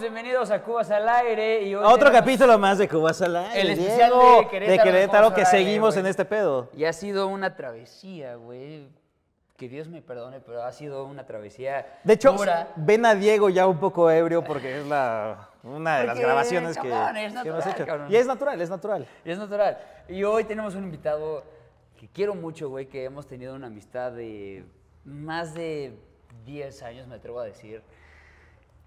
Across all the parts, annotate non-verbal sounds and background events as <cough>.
estamos? Bienvenidos a Cubas al Aire. Y hoy Otro tenemos- capítulo más de Cubas al Aire, El especial Diego, de Querétaro, de Querétaro, que Aire, seguimos en este pedo. Y ha sido una travesía, güey. Que Dios me perdone, pero ha sido una travesía De hecho, dura. ven a Diego ya un poco ebrio porque es la, una de las Porque, grabaciones que, cabrón, es que hemos natural, hecho. cabrón. Y es natural, es natural. Es natural. Y hoy tenemos un invitado que quiero mucho, güey, que hemos tenido una amistad de más de 10 años, me atrevo a decir.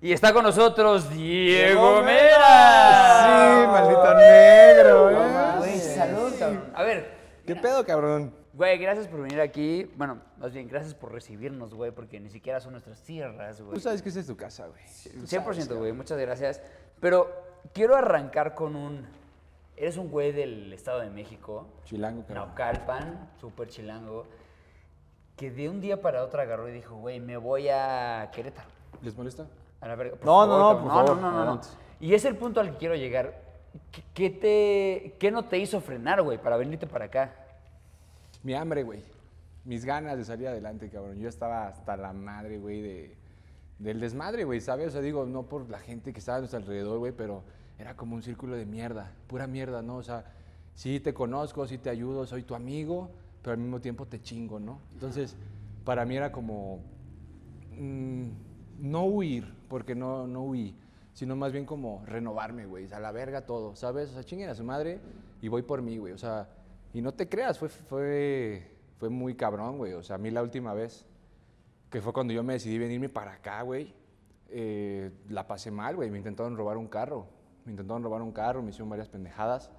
Y está con nosotros Diego Mera. Sí, maldito negro, ¿eh? Güey, salud, cabrón. A ver, ¿Qué pedo, cabrón? güey, gracias por venir aquí. Bueno, más bien, gracias por recibirnos, güey, porque ni siquiera son nuestras tierras, güey. Tú sabes que esta es tu casa, güey. Tú 100%, sabes, güey, muchas gracias. Pero quiero arrancar con un... Eres un güey del Estado de México. Chilango, cabrón. Naucalpan, súper chilango, que de un día para otro agarró y dijo, güey, me voy a Querétaro. ¿Les molesta? A la verga. por No, no, no, cabrón. por no, favor, no, no, no, adelante. Y es el punto al que quiero llegar. ¿Qué- ¿Qué, te, qué no te hizo frenar, güey, para venirte para acá? Mi hambre, güey. Mis ganas de salir adelante, cabrón. Yo estaba hasta la madre, güey, de, del desmadre, güey, ¿sabes? O sea, digo, no por la gente que estaba a nuestro alrededor, güey, pero era como un círculo de mierda, pura mierda, ¿no? O sea, sí te conozco, sí te ayudo, soy tu amigo, pero al mismo tiempo te chingo, ¿no? Entonces, para mí era como mm, no huir, porque no, no huí, sino más bien como renovarme, güey, a la verga todo, ¿sabes? O sea, chinguen a su madre y voy por mí, güey, o sea, y no te creas, fue, fue, fue muy cabrón, güey, o sea, a mí la última vez, que fue cuando yo me decidí venirme para acá, güey, eh, la pasé mal, güey, me intentaron robar un carro, me intentaron robar un carro, me hicieron varias pendejadas.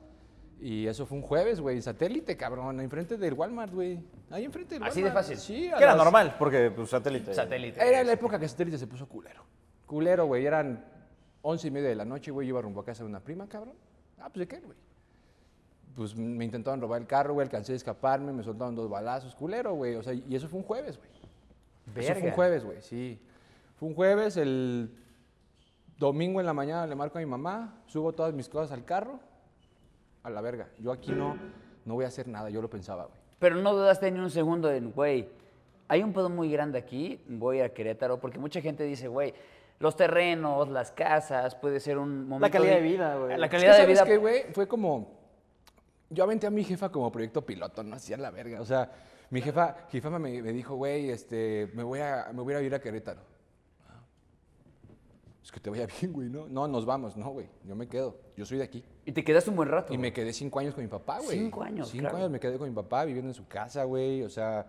Y eso fue un jueves, güey, satélite, cabrón, enfrente del Walmart, güey. Ahí enfrente del Así de Walmart. fácil. Sí, a Que era las- normal, porque pues, satélite. Satélite. era la época que Satélite se puso culero. Culero, güey. Eran once y media de la noche, güey. Yo iba rumbo a casa de una prima, cabrón. Ah, pues de qué, güey. Pues me intentaron robar el carro, güey. Alcancé a escaparme, me soltaron dos balazos. Culero, güey. O sea, y eso fue un jueves, güey. Eso fue Verga. un jueves, güey, sí. Fue un jueves, el domingo en la mañana le marco a mi mamá, subo todas mis cosas al carro, a la verga. Yo aquí no, no voy a hacer nada, yo lo pensaba, güey. Pero no dudaste ni un segundo en, güey, hay un pedo muy grande aquí, voy a Querétaro, porque mucha gente dice, güey, los terrenos, las casas, puede ser un momento... calidad de vida, güey. La calidad Es que, de vida... ¿sabes qué, güey? Fue como. Yo aventé a mi jefa como proyecto piloto, no hacía la verga. O sea, mi jefa, jefa me, me dijo, güey, este, me voy, a, me voy a ir a Querétaro. Es que te vaya <laughs> bien, güey, ¿no? No, nos vamos, no, güey. Yo me quedo. Yo soy de aquí. Y te quedaste un buen rato. Y me quedé cinco años con mi papá, güey. Cinco años, Cinco claro. años me quedé con mi papá viviendo en su casa, güey. O sea,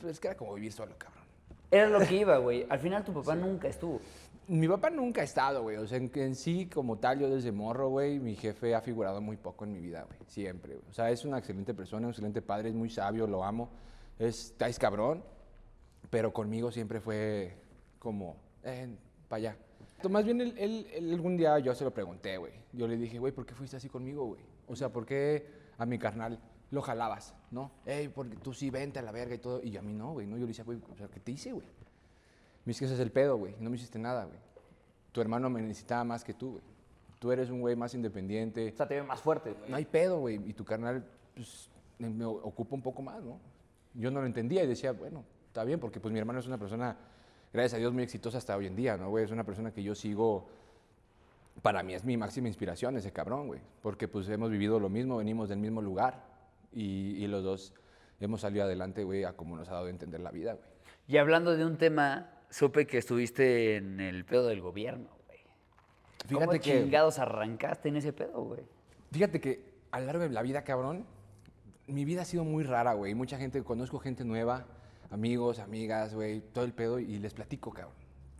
pues es que era como vivir solo, cabrón. Era lo que iba, <laughs> güey. Al final tu papá nunca estuvo. Mi papá nunca ha estado, güey. O sea, en, en sí, como tal, yo desde morro, güey, mi jefe ha figurado muy poco en mi vida, güey. Siempre, güey. O sea, es una excelente persona, un excelente padre, es muy sabio, lo amo. Es, es cabrón, pero conmigo siempre fue como, eh, para allá. Más bien, él, él- él algún día yo se lo pregunté, güey. Yo le dije, güey, ¿por qué fuiste así conmigo, güey? O sea, ¿por qué a mi carnal lo jalabas, no? Ey, porque tú sí vente a la verga y todo. Y yo a mí no, güey. No, yo le decía, güey, o sea, ¿qué te hice, güey? Me dice que ese es el pedo, güey. No me hiciste nada, güey. Tu hermano me necesitaba más que tú, güey. Tú eres un güey más independiente. O sea, te ve más fuerte, güey. No hay pedo, güey. Y tu carnal, pues, me- me ocupa un poco más, ¿no? Yo no lo entendía y decía, bueno, está bien, porque pues mi hermano es una persona, gracias a Dios, muy exitosa hasta hoy en día, ¿no, güey? Es una persona que yo sigo, para mí es mi máxima inspiración ese cabrón, güey. Porque pues hemos vivido lo mismo, venimos del mismo lugar y, y los dos hemos salido adelante, güey, a como nos ha dado a entender la vida, güey. Y hablando de un tema, supe que estuviste en el pedo del gobierno, güey. ¿Cómo Fíjate que... chingados arrancaste en ese pedo, güey? Fíjate que a lo largo de la vida, cabrón, mi vida ha sido muy rara, güey. Mucha gente, conozco gente nueva, amigos, amigas, güey, todo el pedo y les platico, cabrón.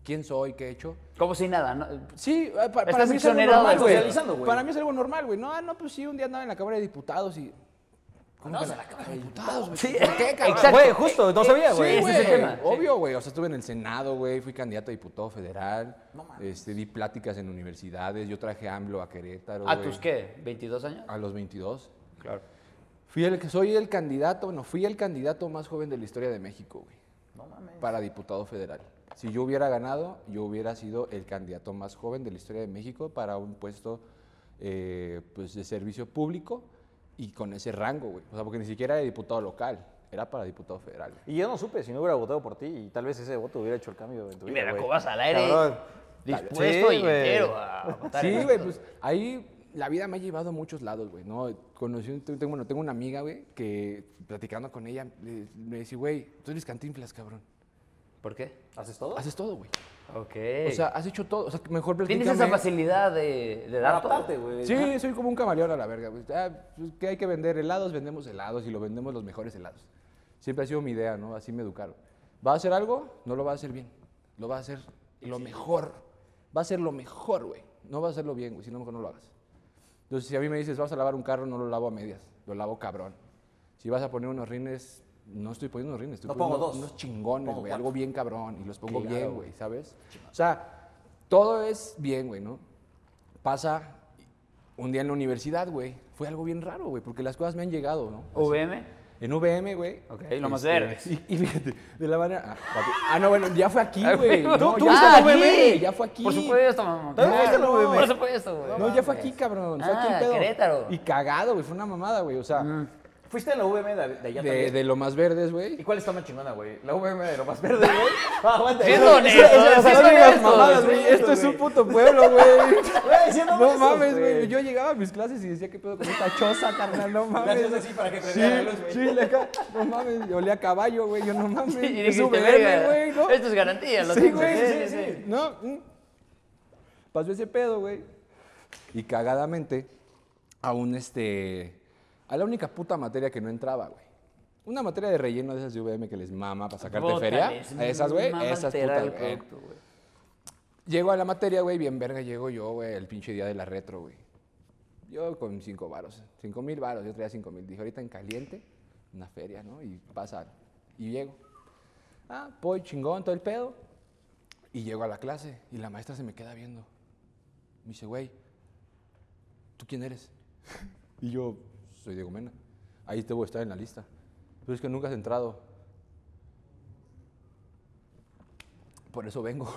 ¿Quién soy? ¿Qué he hecho? Como si nada, ¿no? Sí, eh, pa- para, Estás mí es algo normal, güey. socializando, güey. Para mí es algo normal, güey. No, ah, no, pues sí, un día andaba en la Cámara de Diputados y... ¿Cómo que en la Cámara de Diputados, güey? Sí, ¿Por qué, cabrón? exacto. Güey, justo, no sabía, Sí, güey. ese es el tema. sí. Obvio, güey. O sea, estuve en el Senado, güey. Fui candidato a diputado federal. este, di pláticas en universidades. Yo traje AMLO a Querétaro, ¿A güey. tus qué? ¿22 años? A los 22. Claro. Fui el, soy el candidato, bueno, fui el candidato más joven de la historia de México, güey. Para diputado federal. Si yo hubiera ganado, yo hubiera sido el candidato más joven de la historia de México para un puesto eh, pues, de servicio público y con ese rango, güey. O sea, porque ni siquiera era diputado local, era para diputado federal. güey. Y yo no supe si no hubiera votado por ti y tal vez ese voto hubiera hecho el cambio en tu Y mira, güey. Cobas al aire. Cabrón. Dispuesto Sí, y entero a aguantar Sí, güey, pues ahí la vida me ha llevado a muchos lados, güey, ¿no? Conocí, tengo, bueno, tengo una amiga, güey, que platicando con ella, le- me dice, güey, tú eres cantinflas, cabrón. ¿Por qué? ¿Haces todo? Haces todo, güey. Ok. O sea, has hecho todo. O sea, mejor Tienes platícame. esa facilidad de, de dar. Adaptarte, güey. Sí, soy como un camaleón a la verga, güey. Ah, pues, que hay que vender helados, vendemos helados y lo vendemos los mejores helados. Siempre ha sido mi idea, ¿no? Así me educaron. ¿Va a hacer algo? No lo va a hacer bien. Lo va a hacer lo mejor. Va a hacer lo mejor, güey. No va a hacerlo bien, güey. Si no, mejor no lo hagas. Entonces, si a mí me dices, vas a lavar un carro, no lo lavo a medias. Lo lavo cabrón. Si vas a poner unos rines, no estoy poniendo unos rines. Estoy No pongo poniendo dos. unos chingones, güey. Algo bien cabrón. Y los pongo Claro, bien, güey. güey, ¿sabes? O sea, todo es bien, güey, ¿no? Pasa un día en la universidad, güey. Fue algo bien raro, güey, porque las cosas me han llegado, ¿no? VM. En VM, güey. Ok, lo más este, verdes. <laughs> Y, y fíjate, de la manera. Ah, papi. Ah, no, bueno, ya fue aquí, güey. No, ¿Tú- tú fuiste en a VM, aquí? Ya fue aquí. Por supuesto, mamá. ¿También fuiste la VM? Por supuesto, güey. No, ya fue aquí, cabrón. Fue aquí Ah, pedo. Querétaro. Y cagado, güey. Fue una mamada, güey. O sea, ¿Fuiste a la VM de, de allá de, también? de lo más verdes, ¿Y güey. cuál está más chingona, güey? ¿La VM de lo más verde, güey? <laughs> <laughs> Ah, aguanta. Siendo honesto, siendo güey. Esto es un puto pueblo, güey. <laughs> No mames, güey. Yo llegaba a mis clases y decía, ¿qué pedo con esta choza, carnal? No mames. hacías así para que prendiera la luz, güey. sí, le ca- no mames. Yo olía a caballo, güey. Yo no mames. Y es dijiste, güey, ¿no? Esto es garantía. Lo Sí, güey, Sí, sí, sí, sí. No, mm. pasó ese pedo, güey. Y cagadamente, aún este. A la única puta materia que no entraba, güey. Una materia de relleno de esas de VM que les mama para sacarte feria. A esas, güey. Esas putas, güey. Llego a la materia, güey, bien verga, llego yo, güey, el pinche día de la retro, güey. Yo con cinco varos, cinco mil varos, yo traía cinco mil. Dije, ahorita en caliente, una feria, ¿no? Y pasa, y llego. Ah, voy chingón, todo el pedo. Y llego a la clase y la maestra se me queda viendo. Me dice, güey, ¿tú quién eres? <laughs> Y yo, soy Diego Mena. Ahí te voy a estar en la lista. Pero es que nunca has entrado. Por eso vengo.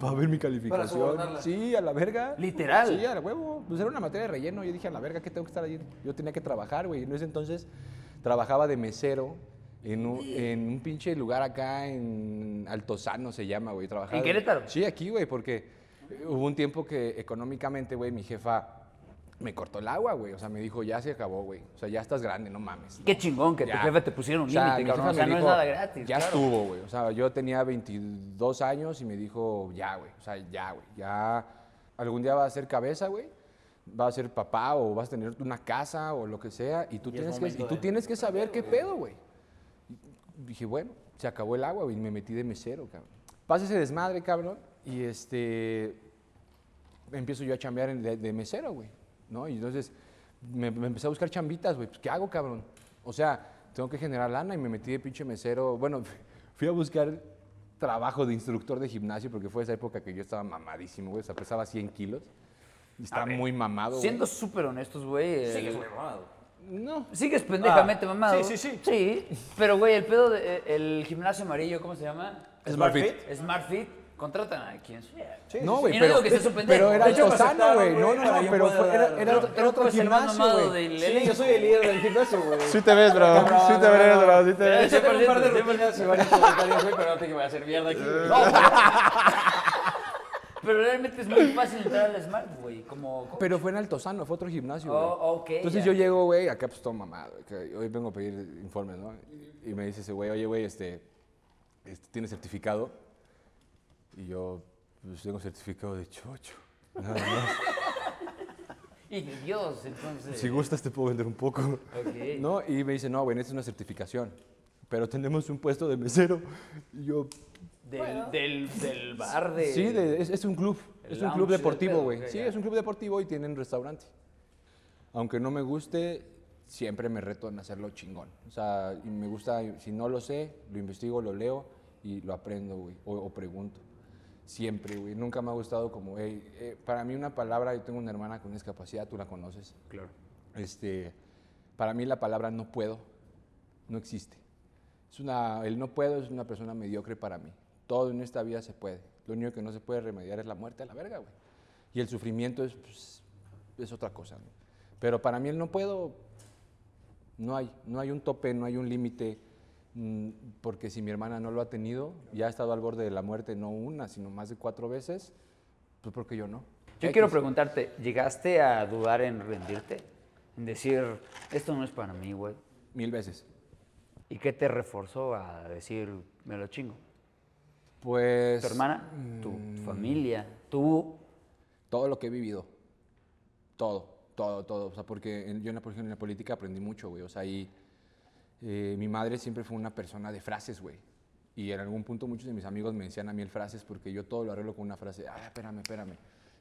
Para ver mi calificación. Sí, a la verga. Literal. Sí, a la huevo. Pues era una materia de relleno. Yo dije, a la verga, ¿qué tengo que estar allí? Yo tenía que trabajar, güey. En ese entonces trabajaba de mesero en un, en un pinche lugar acá en Altozano se llama, güey. Trabajaba ¿En de- Querétaro? Sí, aquí, güey, porque hubo un tiempo que económicamente, güey, mi jefa me cortó el agua, güey. O sea, me dijo, ya se acabó, güey. O sea, ya estás grande, no mames. Qué chingón que tu Ya. jefe te pusiera un O sea, límite, mi cabrón. jefa O sea, me no es dijo, nada gratis. Ya claro. estuvo, güey. O sea, yo tenía 22 años y me dijo, ya, güey. O sea, ya, güey. Ya algún día vas a ser cabeza, güey. Vas a ser papá o vas a tener una casa o lo que sea. Y tú, Y es tienes, que, y momento tú de- tienes que saber qué pedo, güey. Y Dije, bueno, se acabó el agua, güey. Y me metí de mesero, cabrón. Pasa ese desmadre, cabrón. Y este empiezo yo a chambear en- de, de mesero, güey, ¿no? Y entonces me, me empecé a buscar chambitas, güey, pues ¿qué hago, cabrón? O sea, tengo que generar lana y me metí de pinche mesero. Bueno, <laughs> fui a buscar trabajo de instructor de gimnasio porque fue esa época que yo estaba mamadísimo, güey, o sea, pesaba 100 kilos y estaba muy mamado. Siendo súper honestos, güey. el- Sigues muy mamado. No, Sigues pendejamente Ah, mamado. sí, sí, sí. Sí, pero güey, el pedo del el gimnasio amarillo, ¿cómo se llama? Smart Fit. Smart Fit. Contratan a quien sea. Sí, no, güey, pero, que pero era Altozano, aceptaron, güey. No, no, no, pero fue- era, era, otro- era otro gimnasio, mamado güey. Sí, yo soy el líder del gimnasio, güey. Sí te ves, bro. Sí te ves, bro. Sí te Eh, ves. Yo tengo un par de 100%, rutinas y varios comentarios, güey, pero no te que voy a hacer mierda aquí. No, Pero realmente es muy fácil entrar al Smart, güey. Como. como- Pero fue en Altozano, fue otro gimnasio, güey. Oh, ok, Entonces ya. yo llego, güey, acá pues todo mamado, que hoy vengo a pedir informes, ¿no? Y me dice ese güey, oye, güey, este, este, ¿tienes certificado? Y yo, pues tengo certificado de chocho. Nada <laughs> más. Y Dios, entonces. si gustas te puedo vender un poco. ¿No? Y me dice, no, güey, necesitas una certificación. Pero tenemos un puesto de mesero. Y yo, Del, del, del bar de. sí, de- es, es un club. El Es un club deportivo, güey. Sí, es un club deportivo y tienen restaurante. Aunque no me guste, siempre me reto en hacerlo chingón. O sea, y me gusta, si no lo sé, lo investigo, lo leo y lo aprendo, güey. O, o pregunto. Siempre, güey. Nunca me ha gustado como, hey, eh, para mí una palabra, yo tengo una hermana con discapacidad, tú la conoces. Claro. Este, para mí la palabra no puedo no existe. Es una, el no puedo es una persona mediocre para mí. Todo en esta vida se puede. Lo único que no se puede remediar es la muerte a la verga, güey. Y el sufrimiento es, pues, es otra cosa. ¿no? Pero para mí el no puedo, no hay. No hay un tope, no hay un límite. Mm, Porque si mi hermana no lo ha tenido, ya ha estado al borde de la muerte, no una, sino más de cuatro veces, Pues porque yo no. Yo X. quiero preguntarte, ¿llegaste a dudar en rendirte? En decir, esto no es para mí, güey. Mil veces. ¿Y qué te reforzó a decir, me lo chingo? Pues... ¿Tu hermana? ¿Tu familia? ¿Tú? Todo lo que he vivido. Todo, todo, todo. O sea, porque yo en la, por ejemplo, en la política aprendí mucho, güey. O sea, y eh, mi madre siempre fue una persona de frases, güey. Y en algún punto muchos de mis amigos me decían a mí el frases porque yo todo lo arreglo con una frase. Ah, espérame, espérame.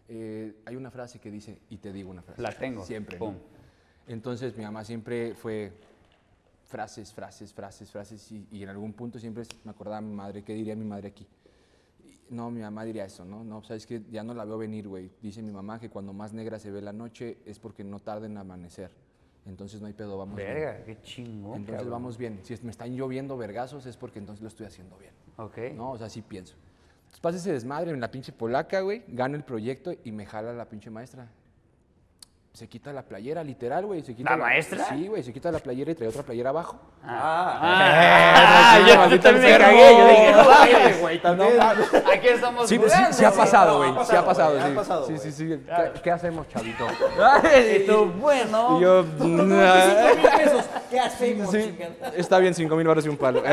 Eh, hay una frase que dice, y te digo una frase. La tengo. Siempre. Entonces mi mamá siempre fue frases, frases, frases, frases. Y, y en algún punto siempre me acordaba mi madre, ¿qué diría mi madre aquí? No, mi mamá diría eso, ¿no? No, sabes que ya no la veo venir, güey. Dice mi mamá que cuando más negra se ve la noche es porque no tarda en amanecer. Entonces no hay pedo, vamos bien. Verga, qué chingón. Entonces cabrón. vamos bien. Si me están lloviendo vergazos es porque entonces lo estoy haciendo bien. Ok. No, o sea, sí pienso. Entonces pasa ese desmadre en la pinche polaca, güey. Gano el proyecto y me jala la pinche maestra. Se quita la playera, literal, güey. se quita ¿La maestra? Sí, güey. Se quita la playera y trae otra playera abajo. Ah, sí, yo maldito también me cagué. Yo dije, no mames, güey, también. Aquí estamos Sí, pues, sí, jugando. sí ha pasado, güey. Sí ha pasado, ha sí. pasado, Sí, sí, sí. ¿Qué, qué hacemos, chavito? Y tú, bueno. Y yo... ¿Qué hacemos, Sí, chingada? está bien, cinco mil baros y un palo.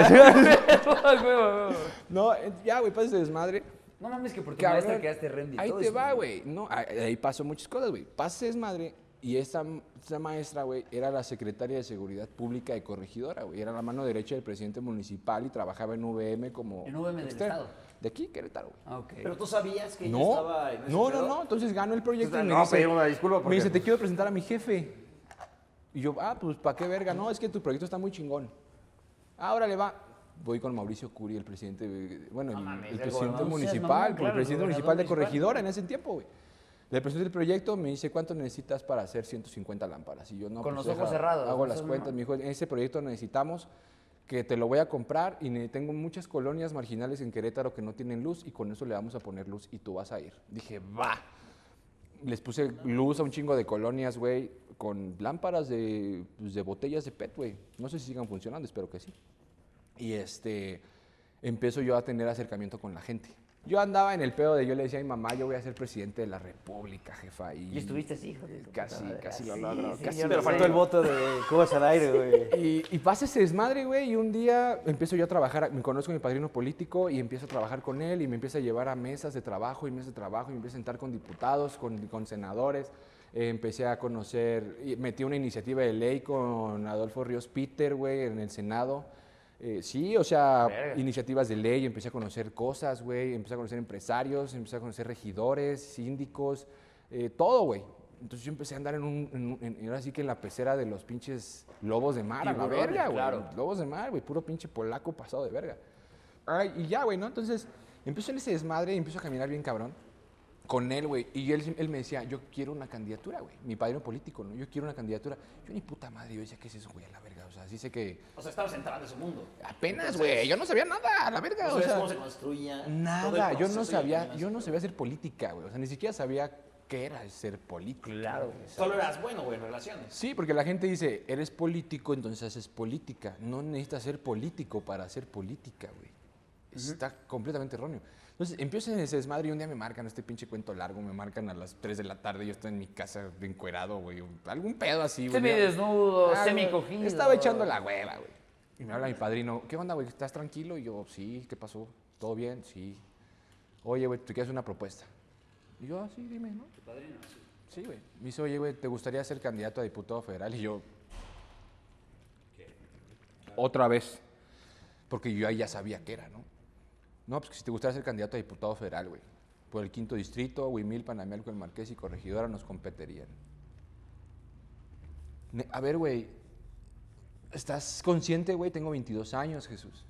No, eh, ya, güey, pasa ese desmadre. No mames que por tu Cabrón, maestra quedaste rendido. Ahí te va, güey. No, ahí ahí pasó muchas cosas, güey. Pasa ese desmadre y esa, esa maestra, güey, era la secretaria de Seguridad Pública de Corregidora, güey. Era la mano derecha del presidente municipal y trabajaba en VM como... ¿En VM del estado? De aquí, Querétaro, güey. Ah, ok. Pero tú sabías que ella No, estaba en ese no, no, no. Entonces gano el proyecto y me no, dice, una disculpa porque, me dice, te pues- quiero presentar a mi jefe. Y yo, ah, pues, ¿para qué verga? No, es que tu proyecto está muy chingón. Ahora le va. Voy con Mauricio Curi, el presidente, bueno, el, mames, el el presidente no municipal, claro, el presidente municipal de. Corregidora en ese tiempo, güey. Le presenté el proyecto, me dice, ¿cuánto necesitas para hacer 150 lámparas? Y yo, no, Con pues, los ojos deja, cerrados, Hago las cuentas, no. me dijo, en ese proyecto necesitamos que te lo voy a comprar y tengo muchas colonias marginales en Querétaro que no tienen luz y con eso le vamos a poner luz y tú vas a ir. Dije, va. Les puse luz a un chingo de colonias, güey, con lámparas de, pues, de botellas de PET, güey. No sé si sigan funcionando, espero que sí. Y este, empiezo yo a tener acercamiento con la gente. Yo andaba en el pedo de, yo le decía a mi mamá, yo voy a ser presidente de la república, jefa. Y, Y estuviste así, hijo de Casi, casi lo Sí, logro, sí, casi Pero lo faltó sé. el voto de Cubas al aire, güey. <laughs> Y, y pasa ese desmadre, güey, y un día empiezo yo a trabajar, me conozco a mi padrino político y empiezo a trabajar con él y me empieza a llevar a mesas de trabajo y mesas de trabajo y me empieza a sentar con diputados, con, con senadores. Eh, empecé a conocer, metí una iniciativa de ley con Adolfo Ríos Peter, güey, en el Senado. Eh, sí, o sea, Verga. iniciativas de ley, empecé a conocer cosas, güey, empecé a conocer empresarios, empecé a conocer regidores, síndicos, eh, todo, güey. Entonces yo empecé a andar en un, en, ahora sí que en la pecera de los pinches lobos de mar, a la verga, güey. claro. Lobos de mar, güey, puro pinche polaco pasado de verga. Ay, y ya, güey, ¿no? Entonces empiezo en ese desmadre y empiezo a caminar bien cabrón con él, güey. Y él, él me decía, yo quiero una candidatura, güey. Mi padrino político, ¿no? Yo quiero una candidatura. Yo ni puta madre, yo decía, ¿qué es eso, güey? A la verga. O sea, sí sé que O sea, estabas entrando en ese mundo. apenas, güey. Yo no sabía nada, a la verga. No o sea, cómo se construía. Nada, yo no sabía, yo no sabía hacer política, güey. O sea, ni siquiera sabía qué era ser político. Claro. güey. Solo eras bueno, güey, en relaciones. Sí, porque la gente dice, eres político, entonces haces política. No necesitas ser político para hacer política, güey. Está completamente erróneo. Entonces, empiezo en ese desmadre y un día me marcan este pinche cuento largo, me marcan a las 3 de la tarde, yo estoy en mi casa encuerado, güey. Algún pedo así, güey. Semidesnudo, Ah, güey, semicogido. Estaba echando la hueva, güey. Y me habla mi padrino, ¿qué onda, güey? ¿Estás tranquilo? Y yo, sí, ¿qué pasó? ¿Todo bien? Sí. Oye, güey, te quiero hacer una propuesta. Y yo, ah, sí, dime, ¿no? Sí, güey. Me dice, oye, güey, ¿te gustaría ser candidato a diputado federal? Y yo, otra vez. Porque yo ahí ya sabía qué era, ¿no? No, pues que si te gustaría ser candidato a diputado federal, güey. Por el quinto distrito, Huimil, Panamealco, El Marqués y Corregidora nos competirían. A ver, güey, ¿estás consciente, güey? Tengo 22 años, Jesús.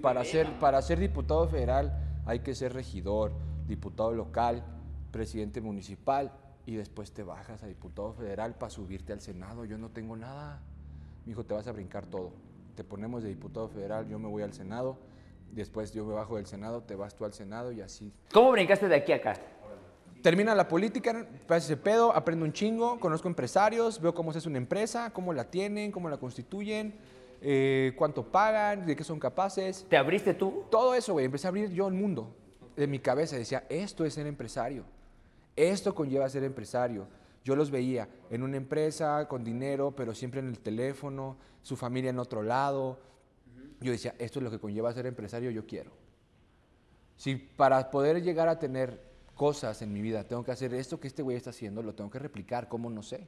Para, ser, para ser diputado federal hay que ser regidor, diputado local, presidente municipal y después te bajas a diputado federal para subirte al Senado. Yo no tengo nada. Mi hijo, te vas a brincar todo. Te ponemos de diputado federal, yo me voy al Senado, después yo me bajo del Senado, te vas tú al Senado y así. ¿Cómo brincaste de aquí a acá? Termina la política, pasa ese pedo, aprendo un chingo, conozco empresarios, veo cómo se hace una empresa, cómo la tienen, cómo la constituyen, eh, cuánto pagan, de qué son capaces. ¿Te abriste tú? Todo eso, güey, empecé a abrir yo el mundo. de mi cabeza decía, esto es ser empresario. Esto conlleva ser empresario. Yo los veía en una empresa, con dinero, pero siempre en el teléfono, su familia en otro lado. Yo decía, esto es lo que conlleva ser empresario, yo quiero. Si para poder llegar a tener cosas en mi vida tengo que hacer esto que este güey está haciendo, lo tengo que replicar, ¿cómo no sé?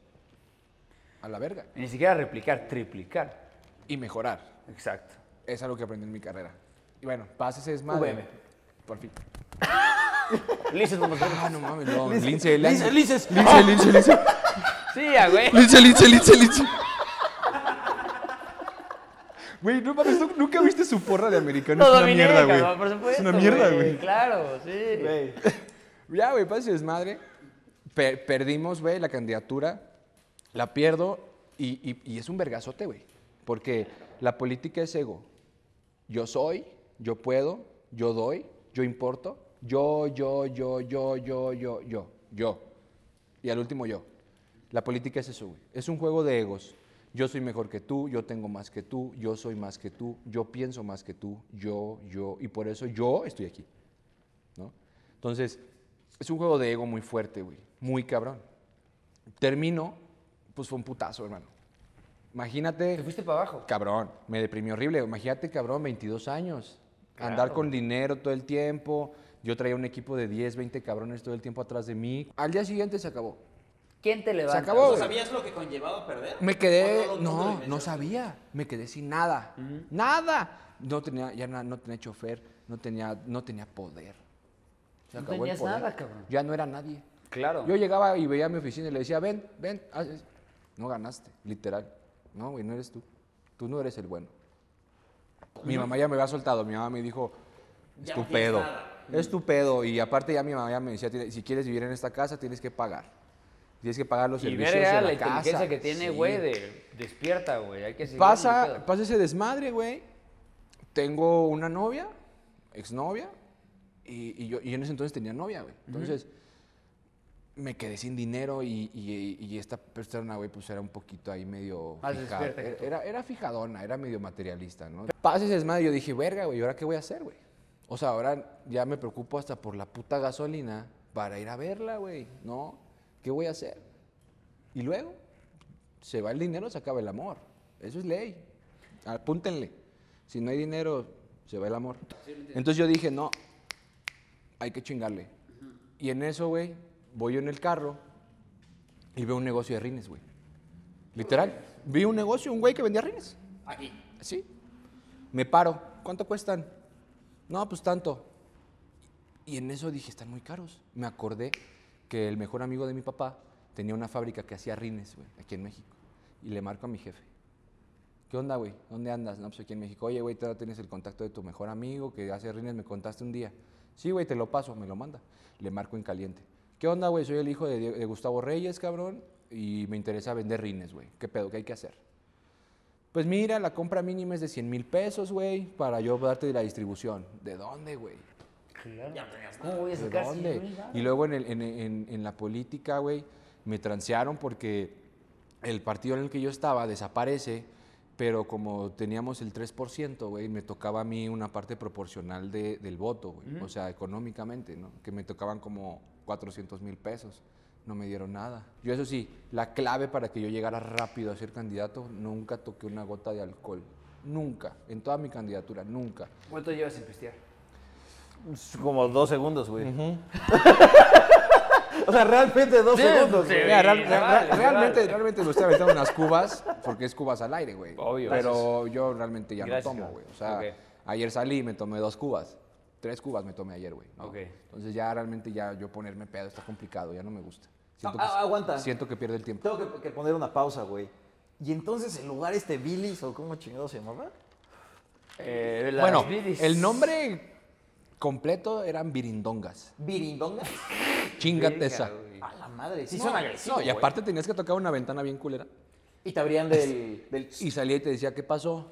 A la verga. Ni siquiera replicar, triplicar. Y mejorar. Exacto. Es algo que aprendí en mi carrera. Y bueno, pasa ese desmadre. VM. Por fin. <laughs> Lices nomás. Ah, no mames, no. Lince, Lince. Lince, lince, <laughs> lince. Sí, güey. Lince, lince, lince, lince. Güey, no mames, ¿nu- nunca viste su porra de americano. Es una dominé, mierda, güey. cabrón, por supuesto. Es una mierda, güey. Claro, sí. Güey. <laughs> Ya, güey, pasa ese desmadre. Per- perdimos, güey, la candidatura. La pierdo y, y- y es un vergazote, güey. Porque la política es ego. Yo soy, yo puedo, yo doy, yo importo. Yo, yo, yo, yo, yo, yo, yo, yo. Y al último yo. La política es eso, güey. Es un juego de egos. Yo soy mejor que tú, yo tengo más que tú, yo soy más que tú, yo pienso más que tú, yo, yo, y por eso yo estoy aquí. ¿no? Entonces, es un juego de ego muy fuerte, güey. Muy cabrón. Termino, pues fue un putazo, hermano. Imagínate. Te fuiste para abajo. Cabrón, me deprimí horrible. Imagínate, cabrón, 22 años. Andar con dinero todo el tiempo. Yo traía un equipo de 10, 20 cabrones todo el tiempo atrás de mí. Al día siguiente se acabó. ¿Quién te levanta? acabó, ¿No güey. sabías lo que conllevaba perder? Me quedé, ¿O no- no- no sabía, me quedé sin nada, nada. No tenía, ya no tenía chofer, no tenía, no tenía poder. Se No acabó el tenías poder. nada, cabrón. Ya no era nadie. Claro. Yo llegaba y veía a mi oficina y le decía, ven, ven, eso". no ganaste, literal. No, güey, no eres tú. Tú no eres el bueno. Mi mamá ya me había soltado, mi mamá me dijo, es Ya tu no tienes pedo, nada. es tu pedo. Y aparte ya mi mamá ya me decía, "Tiene- si quieres vivir en esta casa, tienes que pagar. Tienes que pagar los y servicios de la la, inteligencia casa". que tiene, Sí. güey, de despierta, güey. Hay que seguir. Pasa, pasa ese desmadre, güey. Tengo una novia, exnovia, y, y yo, y en ese entonces tenía novia, güey. Entonces, me quedé sin dinero y, y- y esta persona, güey, pues era un poquito ahí medio Más fijada. despierta. Era, era fijadona, era medio materialista, ¿no? Pasa ese desmadre y yo dije, verga, güey, ¿y ahora qué voy a hacer, güey? O sea, ahora ya me preocupo hasta por la puta gasolina para ir a verla, güey, ¿no? ¿Qué voy a hacer? Y luego, se va el dinero, se acaba el amor. Eso es ley. Apúntenle. Si no hay dinero, se va el amor. Entonces yo dije, no, hay que chingarle. Y en eso, güey, voy yo en el carro y veo un negocio de rines, güey. Literal. Vi un negocio, un güey que vendía rines. Aquí. Sí. Me paro. ¿Cuánto cuestan? No, pues tanto. Y en eso dije, están muy caros. Me acordé que el mejor amigo de mi papá tenía una fábrica que hacía rines, güey, aquí en México. Y le marco a mi jefe. ¿Qué onda, güey? ¿Dónde andas? No, pues aquí en México. Oye, güey, tienes el contacto de tu mejor amigo que hace rines, me contaste un día. Sí, güey, te lo paso, me lo manda. Le marco en caliente. ¿Qué onda, güey? Soy el hijo de Gustavo Reyes, cabrón, y me interesa vender rines, güey. ¿Qué pedo? ¿Qué hay que hacer? Pues mira, la compra mínima es de 100 mil pesos, güey, para yo darte la distribución. ¿De dónde, güey? Claro. Ya no tenías ¿Cómo voy a ¿De sacar dónde? 100 mil varos? Y luego en, el- en- en- en la política, güey, me transearon porque el partido en el que yo estaba desaparece, pero como teníamos el 3%, güey, me tocaba a mí una parte proporcional de- del voto, güey. O sea, económicamente, ¿no? Que me tocaban como 400 mil pesos. No me dieron nada. Yo eso sí, la clave para que yo llegara rápido a ser candidato, nunca toqué una gota de alcohol. Nunca. En toda mi candidatura, nunca. ¿Cuánto llevas sin pistear? Como dos segundos, güey. <laughs> o sea, realmente dos Sí, segundos, sí. güey. Mira, real- literal, real- literal. realmente, realmente me estoy aventando unas cubas, porque es cubas al aire, güey. Obvio. Pero yo realmente ya Gracias, no tomo, güey. O sea, ayer salí y me tomé dos cubas. Tres cubas me tomé ayer, güey. ¿no? Ok. Entonces ya realmente ya yo ponerme pedo está complicado, ya no me gusta. Siento, Ah, que, ah, aguanta. siento que pierde el tiempo. Tengo que, que poner una pausa, güey. Y entonces el lugar este Billy's o cómo chingado se llamaba? Eh, las Bueno, el nombre completo eran virindongas. Birindonga. Chingate esa. A la madre, sí No, son agresivos. No, y aparte tenías que tocar una ventana bien culera. Y te abrían del. <laughs> del... Y salía y te decía, ¿qué pasó?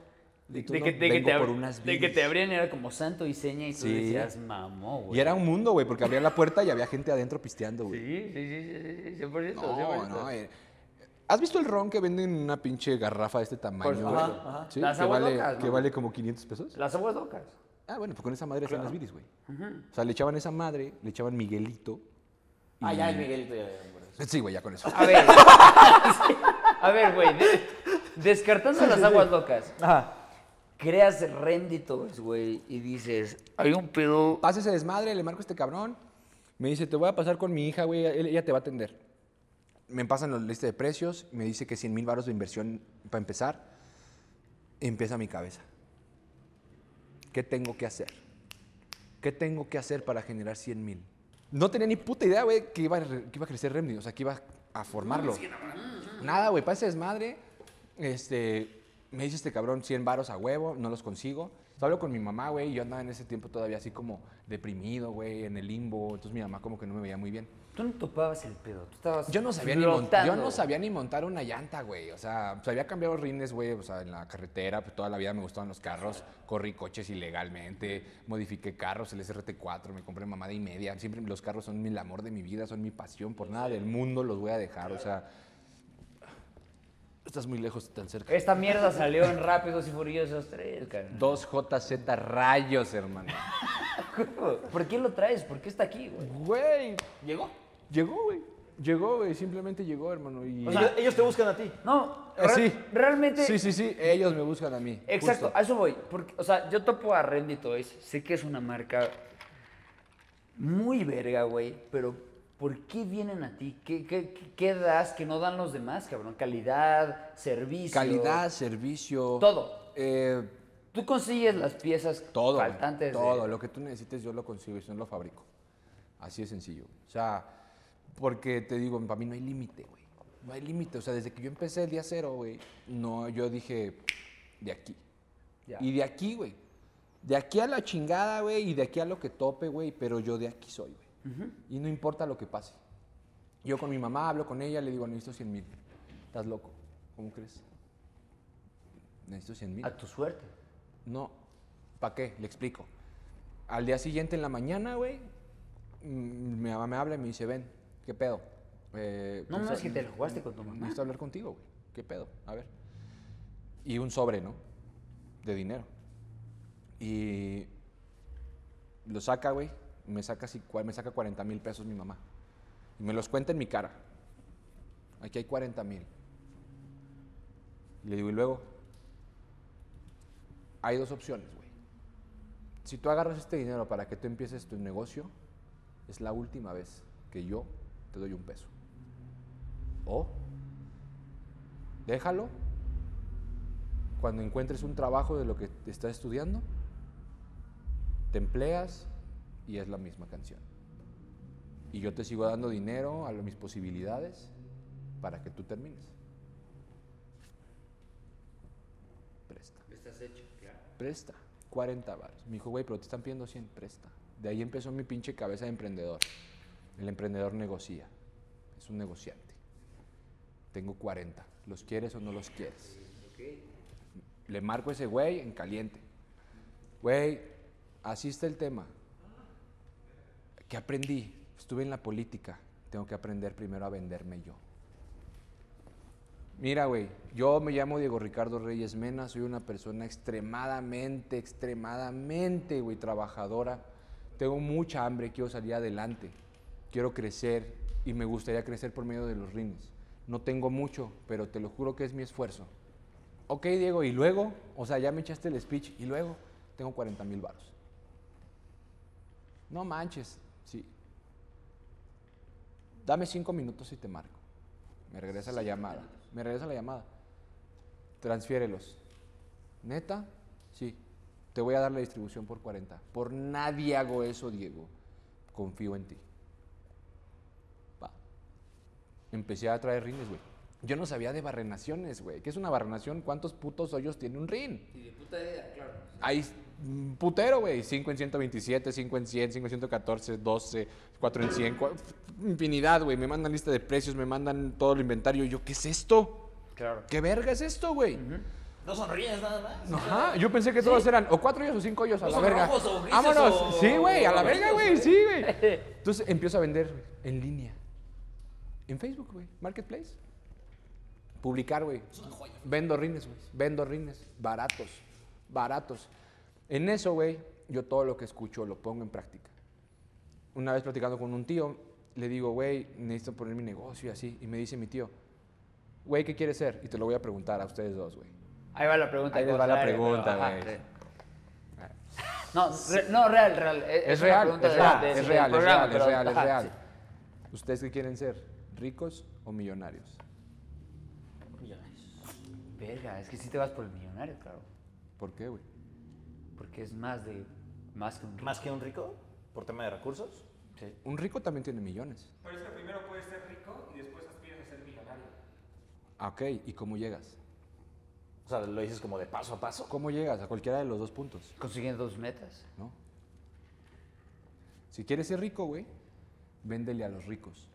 De "No, que, de, que te por abri- unas de que Bidis". te abrían era como santo y seña y tú Sí. decías, mamó, güey. Y era un mundo, güey, porque abrían la puerta y había gente adentro pisteando, güey. Sí, sí, sí, sí, sí, 100%. No, 100%. no. eh. ¿Has visto el ron que venden en una pinche garrafa de este tamaño, güey? supuesto. Ajá, ajá. Sí, Las que aguas vale, locas, que ¿no? vale como 500 pesos. Las aguas locas. Ah, bueno, pues con esa madre hacían las bilis, güey. O sea, le echaban esa madre, le echaban Miguelito. Ah, ya el Miguelito ya. ya. Sí, güey, ya con eso. A ver. <laughs> A ver, güey. de- descartando las aguas locas. Ajá. Creas Renditors, güey, y dices, hay un pedo. Pasa ese desmadre, le marco a este cabrón. Me dice, te voy a pasar con mi hija, güey, ella te va a atender. Me pasan la lista de precios, me dice que 100 mil baros de inversión para empezar. Empieza mi cabeza. ¿Qué tengo que hacer? ¿Qué tengo que hacer para generar 100 mil? No tenía ni puta idea, güey, que iba, a, que iba a crecer Remedy, o sea, que iba a formarlo. Nada, güey, para ese desmadre, este, me dice este cabrón 100 varos a huevo, no los consigo. Hablo con mi mamá, güey, y yo andaba en ese tiempo todavía así como deprimido, güey, en el limbo. Entonces mi mamá como que no me veía muy bien. Tú no topabas el pedo. Tú estabas. Yo no sabía, ni, mon- flotando. yo no sabía ni montar una llanta, güey. O sea, sabía cambiar los rines, güey, o sea, en la carretera. Pues toda la vida me gustaban los carros. Corrí coches ilegalmente, modifiqué carros, el SRT4, me compré mamada y media. Siempre los carros son el amor de mi vida, son mi pasión. Por nada del mundo los voy a dejar, o sea... Estás muy lejos, tan cerca. Esta mierda salió en Rápidos y Furiosos 3, carnal. 2JZ rayos, hermano. <laughs> ¿Por qué lo traes? ¿Por qué está aquí, güey? Güey, ¿Llegó? Llegó, güey. Llegó, güey, simplemente llegó, hermano. Y... ellos, ellos te buscan a ti. No, Eh, re- sí. realmente. Sí, sí, sí, ellos me buscan a mí. Exacto, justo. a eso voy. Porque, o sea, yo topo a Rendy Toys. Sé que es una marca muy verga, güey. Pero, ¿por qué vienen a ti? ¿Qué, qué, qué- das que no dan los demás, cabrón? Calidad, servicio. Calidad, servicio. Todo. Eh, Tú consigues las piezas todo. faltantes. de- Todo. Lo que tú necesites yo lo consigo y no lo fabrico. Así de sencillo. O sea, porque te digo, para mí no hay límite, güey. No hay límite. O sea, desde que yo empecé el día cero, güey, no, yo dije, de aquí. Ya. Y de aquí, güey. De aquí a la chingada, güey, y de aquí a lo que tope, güey, pero yo de aquí soy, güey. Y no importa lo que pase. Yo con mi mamá hablo con ella, le digo, necesito 100 mil. ¿Estás loco? ¿Cómo crees? Necesito 100 mil. A tu suerte. No, ¿para qué? Le explico. Al día siguiente en la mañana, güey, mm, mi mamá me habla y me dice, ven, ¿qué pedo? Eh, No, no, es que te lo jugaste con tu mamá. Necesito hablar contigo, güey. ¿Qué pedo? A ver. Y un sobre, ¿no? De dinero. Y lo saca, güey. Me saca, me saca 40 mil pesos mi mamá. Y me los cuenta en mi cara. Aquí hay 40 mil. Le digo, y luego, hay dos opciones, güey. Si tú agarras este dinero para que tú empieces tu negocio, es la última vez que yo te doy un peso. O déjalo cuando encuentres un trabajo de lo que te estás estudiando, te empleas y es la misma canción. Y yo te sigo dando dinero a mis posibilidades para que tú termines. Presta. Estás hecho, claro. Presta. 40 baros. Me dijo, güey, pero te están pidiendo 100, presta. De ahí empezó mi pinche cabeza de emprendedor. El emprendedor negocia. Es un negociante. Tengo 40. ¿Los quieres o no los quieres? Le marco a ese güey en caliente. Güey, así está el tema. ¿Qué aprendí? Estuve en la política. Tengo que aprender primero a venderme yo. Mira, güey, yo me llamo Diego Ricardo Reyes Mena, soy una persona extremadamente, extremadamente, güey, trabajadora. Tengo mucha hambre, quiero salir adelante, quiero crecer y me gustaría crecer por medio de los rines. No tengo mucho, pero te lo juro que es mi esfuerzo. Ok, Diego, y luego, o sea, ya me echaste el speech, y luego tengo 40 mil baros. No manches, sí. Dame cinco minutos y te marco. Me regresa la llamada. Me regresa la llamada. Transfiérelos. ¿Neta? Sí. Te voy a dar la distribución por 40. Por nadie hago eso, Diego. Confío en ti. Va. Empecé a traer rines, güey. Yo no sabía de barrenaciones, güey. ¿Qué es una barrenación? ¿Cuántos putos hoyos tiene un rin? Y de puta idea, claro. Hay mm, putero, güey. 5 en 127, 5 en 100, 5 en 114, 12, 4 en 100. cua- Infinidad, güey. Me mandan lista de precios, me mandan todo el inventario. Y yo, ¿qué es esto? Claro. ¿Qué verga es esto, güey? No sonríes nada más. Ajá, yo pensé que todos eran o cuatro hoyos o cinco hoyos a ¿No la verga. rojos o grises Vámonos. o- Sí, güey, a la verga, güey, amarillos, sí, güey. <laughs> Entonces empiezo a vender en línea. En Facebook, güey, Marketplace. Publicar, güey. Vendo rines, güey. Vendo rines. Baratos. Baratos. En eso, güey, yo todo lo que escucho lo pongo en práctica. Una vez platicando con un tío, le digo, güey, necesito poner mi negocio y así. Y me dice mi tío, güey, ¿qué quieres ser? Y te lo voy a preguntar a ustedes dos, güey. Ahí va la pregunta. Ahí les va la pregunta, güey. No, re- no, real, real. Es real, es de- real, de- es del real, es real, es real, es real. ¿Ustedes qué quieren ser? ¿Ricos o millonarios? Verga, es que sí te vas por el millonario, claro. ¿Por qué, güey? Porque es más de. Más que un. ¿Más que un rico? ¿Por tema de recursos? Sí. Un rico también tiene millones. Pero es que primero puedes ser rico y después aspiras a ser millonario. Ah, Ok, ¿y cómo llegas? O sea, lo dices como de paso a paso. ¿Cómo llegas a cualquiera de los dos puntos? Consiguiendo dos metas. ¿No? Si quieres ser rico, güey, véndele a los ricos.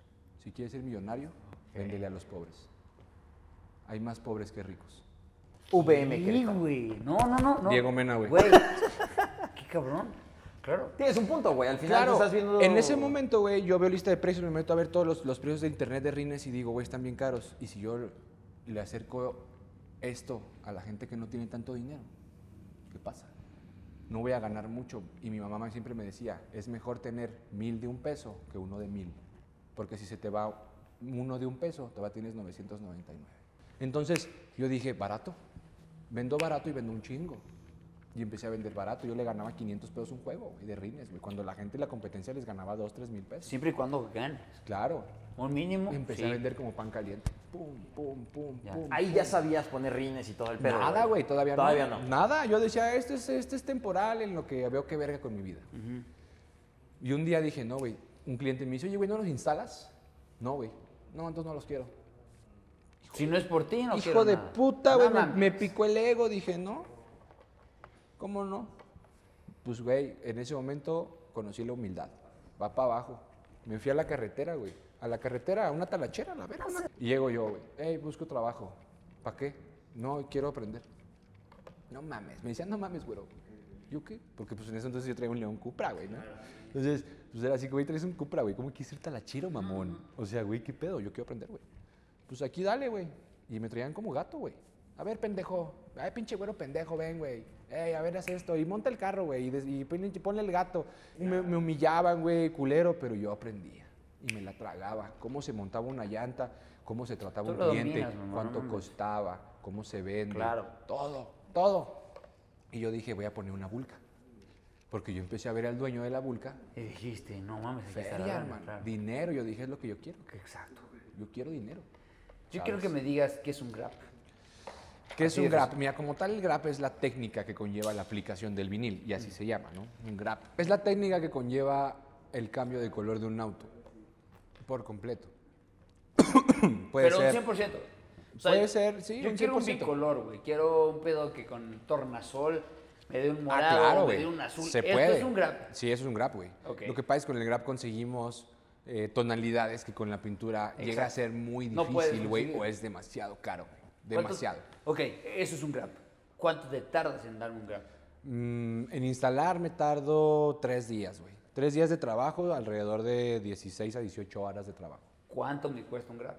Si quieres ser millonario, véndele a los pobres. Hay más pobres que ricos. VM, Sí, Querétaro. güey. No, no, no, no. Diego Mena, güey. Güey. <laughs> Qué cabrón. Claro. Tienes un punto, güey. Al final Claro, estás viendo... en ese momento, güey, yo veo lista de precios, me meto a ver todos los, los precios de internet de rines y digo, güey, están bien caros. Y si yo le acerco esto a la gente que no tiene tanto dinero, ¿qué pasa? No voy a ganar mucho. Y mi mamá siempre me decía, es mejor tener mil de un peso que uno de mil. Porque si se te va uno de un peso, todavía tienes 999. Entonces yo dije, barato. Vendo barato y vendo un chingo. Y empecé a vender barato. Yo le ganaba 500 pesos un juego, güey, de rines, güey. Cuando la gente de la competencia les ganaba 2, 3 mil pesos. Siempre y cuando ganes. Claro. Un mínimo. Y empecé sí. a vender como pan caliente. Pum, pum, pum, Ya. pum. Ahí ya sabías poner rines y todo el pedo. Nada, güey, todavía, Todavía no. no. Nada, yo decía, este es, este es temporal en lo que veo que verga con mi vida. Y un día dije, no, güey, un cliente me dice, oye, güey, ¿no los instalas? No, güey, no, entonces no los quiero. Si no es por ti, no Hijo quiero de nada. puta, güey, me, picó el ego, dije, no, ¿cómo no? Pues, güey, en ese momento conocí la humildad, va para abajo. Me fui a la carretera, güey, a la carretera, a una talachera, a la verga. una- Y llego yo, güey, hey, busco trabajo, ¿para qué? No, quiero aprender. No mames, me decían, no mames, güero. ¿Yo qué? Porque pues en ese entonces yo traía un León Cupra, güey, ¿no? Entonces, pues era así, güey, traes un Cupra, güey, ¿cómo quieres ir talachero, mamón? O sea, güey, ¿qué pedo? Yo quiero aprender, güey. Pues aquí dale, güey. Y me traían como gato, güey. A ver, pendejo. Ay, pinche güero pendejo, ven, güey. Ey, a ver, haz esto. Y monta el carro, güey. Y, y ponle, el gato. Y me, me humillaban, güey, culero, pero yo aprendía. Y me la tragaba. Cómo se montaba una llanta, cómo se trataba Tú un cliente, dominas, mamá, cuánto costaba, cómo se vende. Claro. Todo, todo. Y yo dije, voy a poner una vulca. Porque yo empecé a ver al dueño de la vulca. Y dijiste, no mames, estar Feria, claro. Dinero. Yo dije, es lo que yo quiero. Exacto. Yo quiero dinero. Yo ¿sabes? quiero que me digas qué es un grab. ¿Qué es un grap? fácil. Mira, como tal, el grap es la técnica que conlleva la aplicación del vinil, y así se llama, ¿no? Un grap. Es la técnica que conlleva el cambio de color de un auto, por completo. <coughs> Puede Pero ser. un 100%. O sea, Puede ser, sí, Yo un quiero un 100%. bicolor, güey. Quiero un pedo que con tornasol me dé un Ah, morado, claro, me dé un azul. Se Esto puede. es un grab. Sí, eso es un grap, güey. Lo que pasa es que con el grap conseguimos eh, tonalidades que con la pintura llega a ser muy difícil, güey, o es demasiado caro, güey. ¿Cuánto- Demasiado. Ok, eso es un grab. ¿Cuánto te tardas en darme un grab? Mm, en instalar me tardo tres días, güey. Tres días de trabajo, alrededor de 16 a 18 horas de trabajo. ¿Cuánto me cuesta un grab?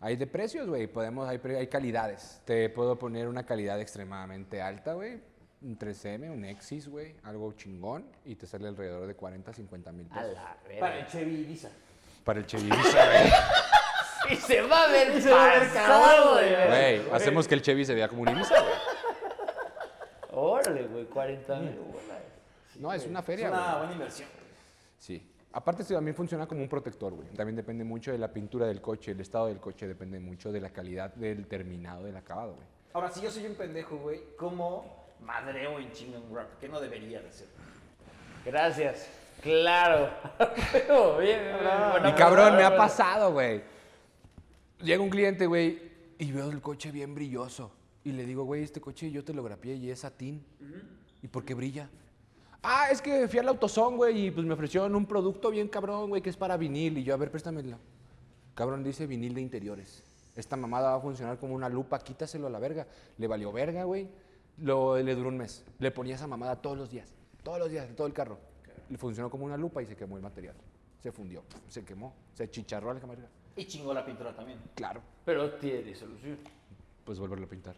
Hay de precios, güey. Podemos, hay, hay calidades. Te puedo poner una calidad extremadamente alta, güey. Un 3M, un Exis, güey. Algo chingón. Y te sale alrededor de 40, 50 mil A pesos. la Para el Chevy Ibiza. Para el Chevy Ibiza, güey. <laughs> Y se va a ver <laughs> Se va a ver cagado, güey. Güey, hacemos que el Chevy se vea como un Ibiza, güey. Órale, güey, 40 mil bolas. No, es una Es feria, una güey. buena inversión. Sí. Aparte, esto también funciona como un protector, güey. También depende mucho de la pintura del coche, el estado del coche depende mucho de la calidad del terminado del acabado, güey. Ahora, si yo soy un pendejo, güey, ¿cómo madreo en chinga un rap? ¿Qué no debería de ser? Gracias. Claro. <laughs> Pero, bien, bien, buena Y cabrón, me ha pasado, güey. Llega un cliente, güey, y veo el coche bien brilloso. Y le digo, güey, este coche yo te lo grapié y es satín. ¿Y por qué brilla? Ah, es que fui al autosón, güey, y pues me ofrecieron un producto bien cabrón, güey, que es para vinil. Y yo, a ver, préstamelo. Cabrón, dice vinil de interiores. Esta mamada va a funcionar como una lupa, quítaselo a la verga. Le valió verga, güey. Lo, le duró un mes. Le ponía esa mamada todos los días. Todos los días, en todo el carro. Le funcionó como una lupa y se quemó el material. Se fundió, se quemó, se chicharró a la cámara. Y chingó la pintura también. Claro, Pero tiene solución. pues volverlo a pintar.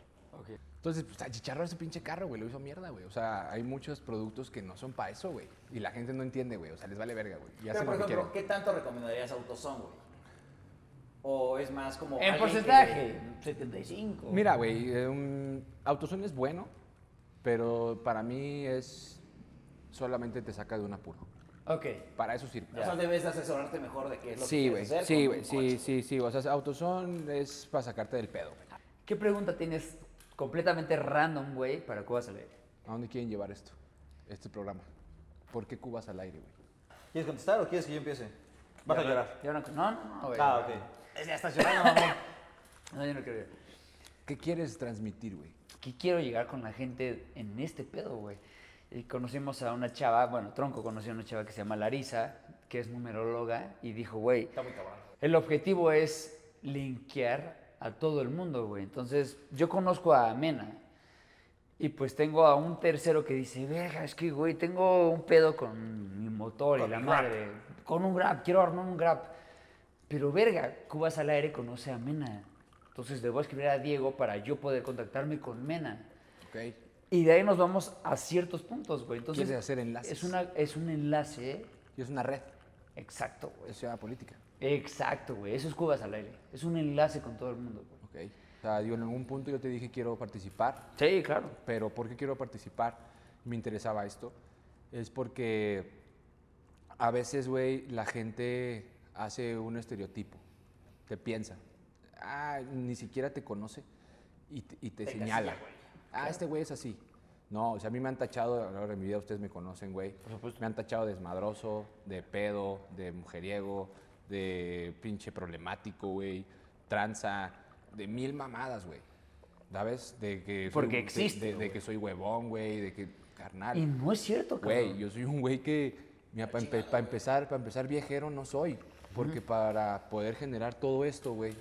Entonces, pues, achicharró ese pinche carro, güey, lo hizo mierda, güey. O sea, hay muchos productos que no son para eso, güey. Y la gente no entiende, güey. O sea, les vale verga, güey. Pero, por ejemplo. ¿qué tanto recomendarías AutoZone, güey? O es más como. En porcentaje, 75. Mira, güey, eh, un AutoZone es bueno, pero para mí es solamente te saca de un apuro. Ok. Para eso sirve. O sea, debes de asesorarte mejor de qué es lo Sí, que güey. quieres hacer. Sí, güey. Sí, sí, sí. O sea, AutoZone es para sacarte del pedo, güey. ¿Qué pregunta tienes completamente random, güey, para Cubas al aire? ¿A dónde quieren llevar esto? Este programa. ¿Por qué Cubas al aire, güey? ¿Quieres contestar o quieres que yo empiece? Vas a llorar. No, no, no. Ah, ok. Ya estás llorando, mamón. <laughs> No, yo no quiero. ¿Qué quieres transmitir, güey? que quiero llegar con la gente en este pedo, güey. Y conocimos a una chava, bueno, Tronco conoció a una chava que se llama Larisa, que es numeróloga, y dijo, güey, el objetivo es linkear a todo el mundo, güey. Entonces, yo conozco a Mena, y pues tengo a un tercero que dice, verga, es que, güey, tengo un pedo con mi motor y la madre, con un Grab, quiero armar un Grab. Pero, verga, Cubas al aire conoce a Mena. Entonces, a escribir a Diego para yo poder contactarme con Mena. Ok. Y de ahí nos vamos a ciertos puntos, güey. Entonces, Quieres hacer enlaces. Es, una, es un enlace, Y es una red. exacto, güey. Es ciudad política. Exacto, güey. Eso es Cubas al aire. Es un enlace con todo el mundo, güey. Ok. O sea, yo en algún punto yo te dije quiero participar, Sí, claro. pero ¿por qué quiero participar? Me interesaba esto. Es porque a veces, güey, la gente hace un estereotipo. Te piensa. Ah, ni siquiera te conoce y te, y te señala. Ah, este güey es así. No, o sea, a mí me han tachado, ahora en mi vida ustedes me conocen, güey. Me han tachado de desmadroso, de pedo, de mujeriego, de pinche problemático, güey. Tranza, de mil mamadas, güey. ¿Sabes? De que Porque de- existe, De, de güey. que soy huevón, güey, de que carnal. Y no es cierto. Güey, yo soy un güey que, mira, para empezar, para empezar viejero no soy, porque para poder generar todo esto, güey,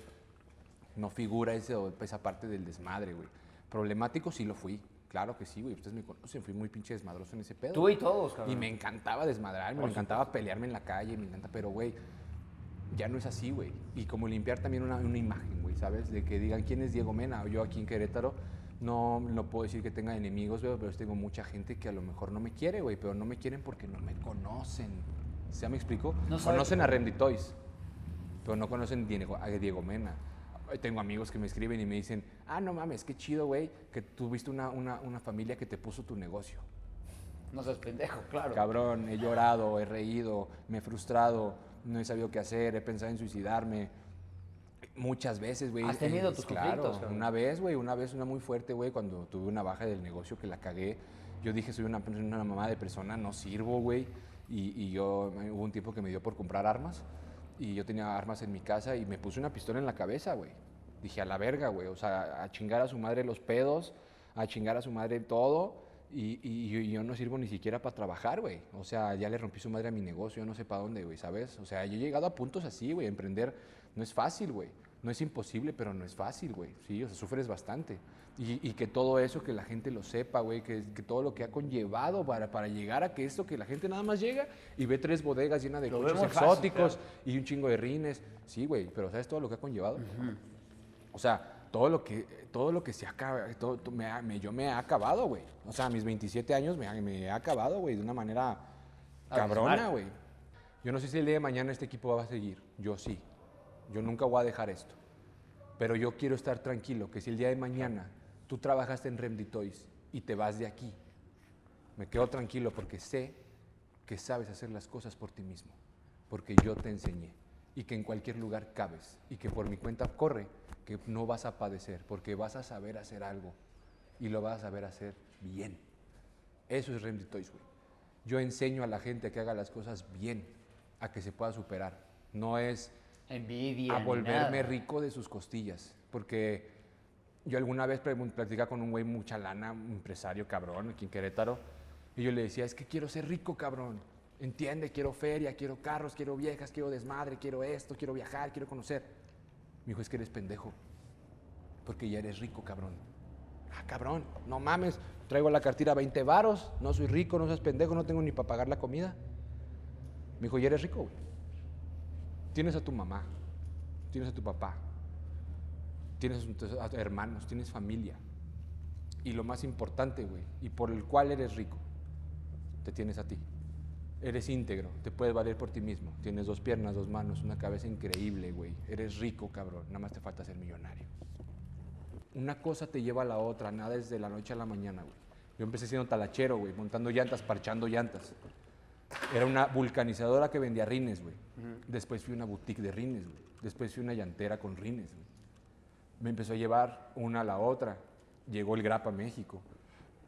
no figura ese, esa parte del desmadre, güey. Problemático sí lo fui, claro que sí, güey, ustedes me conocen, fui muy pinche desmadroso en ese pedo. Tú y todos, cabrón. Y me encantaba desmadrarme, me encantaba pelearme en la calle, me encanta, pero güey, ya no es así, güey. Y como limpiar también una, una imagen, güey, ¿sabes? De que digan quién es Diego Mena. Yo aquí en Querétaro no, no puedo decir que tenga enemigos, güey, pero tengo mucha gente que a lo mejor no me quiere, güey, pero no me quieren porque no me conocen. ¿Ya me explico? No conocen a Randy Toys, pero no conocen Diego- a Diego Mena. Tengo amigos que me escriben y me dicen, ah, no mames, qué chido, güey, que tuviste una, una, una familia que te puso tu negocio. No seas pendejo, claro. Cabrón, he llorado, he reído, me he frustrado, no he sabido qué hacer, he pensado en suicidarme. Muchas veces, güey. Has tenido Eh, tus claro, conflictos, cabrón. Una vez, güey, una vez, una muy fuerte, güey, cuando tuve una baja del negocio que la cagué. Yo dije, soy una, una mamá de persona, no sirvo, güey. Y, y yo, hubo un tiempo que me dio por comprar armas. Y yo tenía armas en mi casa y me puse una pistola en la cabeza, güey. Dije, a la verga, güey. O sea, a chingar a su madre los pedos, a chingar a su madre todo. Y, y y yo no sirvo ni siquiera para trabajar, güey. O sea, ya le rompí su madre a mi negocio, yo no sé para dónde, güey, ¿sabes? O sea, yo he llegado a puntos así, güey. Emprender no es fácil, güey. No es imposible, pero no es fácil, güey. Sí, o sea, sufres bastante. Y, y que todo eso, que la gente lo sepa, güey, que, que todo lo que ha conllevado para, para llegar a que esto, que la gente nada más llega y ve tres bodegas llenas de Lo coches muy fácil, exóticos y un chingo de rines. Sí, güey, pero ¿sabes todo lo que ha conllevado? O sea, todo lo que, todo lo que se acaba, todo, me me- yo me he acabado, güey. O sea, a mis 27 años me, me he acabado, güey, de una manera cabrona, güey. Yo no sé si el día de mañana este equipo va a seguir. Yo sí. Yo nunca voy a dejar esto. Pero yo quiero estar tranquilo, que si el día de mañana tú trabajaste en Remdi Toys y te vas de aquí, me quedo tranquilo porque sé que sabes hacer las cosas por ti mismo, porque yo te enseñé y que en cualquier lugar cabes y que por mi cuenta corre, que no vas a padecer, porque vas a saber hacer algo y lo vas a saber hacer bien. Eso es Remdi Toys, güey. Yo enseño a la gente a que haga las cosas bien, a que se pueda superar. No es Envidia. a volverme nada. rico de sus costillas. Porque yo alguna vez platicaba con un güey mucha lana, un empresario cabrón, aquí en Querétaro, y yo le decía, es que quiero ser rico, cabrón. Entiende, quiero feria, quiero carros, quiero viejas, quiero desmadre, quiero esto, quiero viajar, quiero conocer. Me dijo, es que eres pendejo, porque ya eres rico, cabrón. Ah, cabrón, no mames, traigo la cartera 20 varos, no soy rico, no seas pendejo, no tengo ni para pagar la comida. Me dijo, ya eres rico, güey. Tienes a tu mamá, tienes a tu papá, tienes a tus hermanos, tienes familia. Y lo más importante, güey, y por el cual eres rico, te tienes a ti. Eres íntegro, te puedes valer por ti mismo. Tienes dos piernas, dos manos, una cabeza increíble, güey. Eres rico, cabrón. Nada más te falta ser millonario. Una cosa te lleva a la otra, nada es de la noche a la mañana, güey. Yo empecé siendo talachero, güey, montando llantas, parchando llantas. Era una vulcanizadora que vendía rines, güey. Después fui a una boutique de rines, güey. Después fui a una llantera con rines, güey. Me empezó a llevar una a la otra. Llegó el GRAP a México.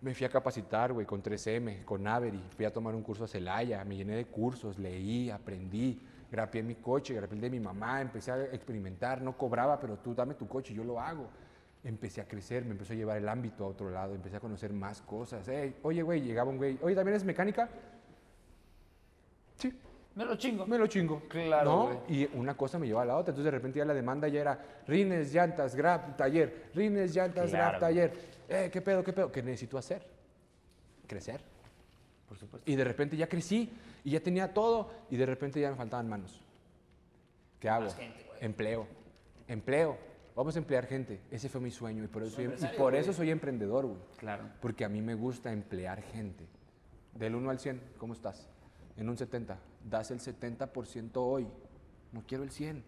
Me fui a capacitar, güey, con 3M, con Avery. Fui a tomar un curso a Celaya, me llené de cursos, leí, aprendí. Grapié mi coche, grapié el de mi mamá, empecé a experimentar. No cobraba, pero tú dame tu coche, yo lo hago. Empecé a crecer, me empezó a llevar el ámbito a otro lado, empecé a conocer más cosas. Oye, güey, llegaba un güey, oye, ¿también es mecánica? Sí, Me lo chingo. me lo chingo. Claro, ¿no? güey. Y una cosa me llevaba a la otra. Entonces de repente ya la demanda ya era rines, llantas, grab, taller. Rines, llantas, Claro, grab, taller. Eh, ¿qué pedo, qué pedo? ¿Qué necesito hacer? Crecer. Por supuesto. Y de repente ya crecí y ya tenía todo y de repente ya me faltaban manos. ¿Qué hago? Empleo. Empleo. Vamos a emplear gente. Ese fue mi sueño y por eso, soy, y por eso soy emprendedor, güey. Claro. Porque a mí me gusta emplear gente. Del 1 al 100, ¿cómo estás? En un 70. Das el 70% hoy. No quiero el 100,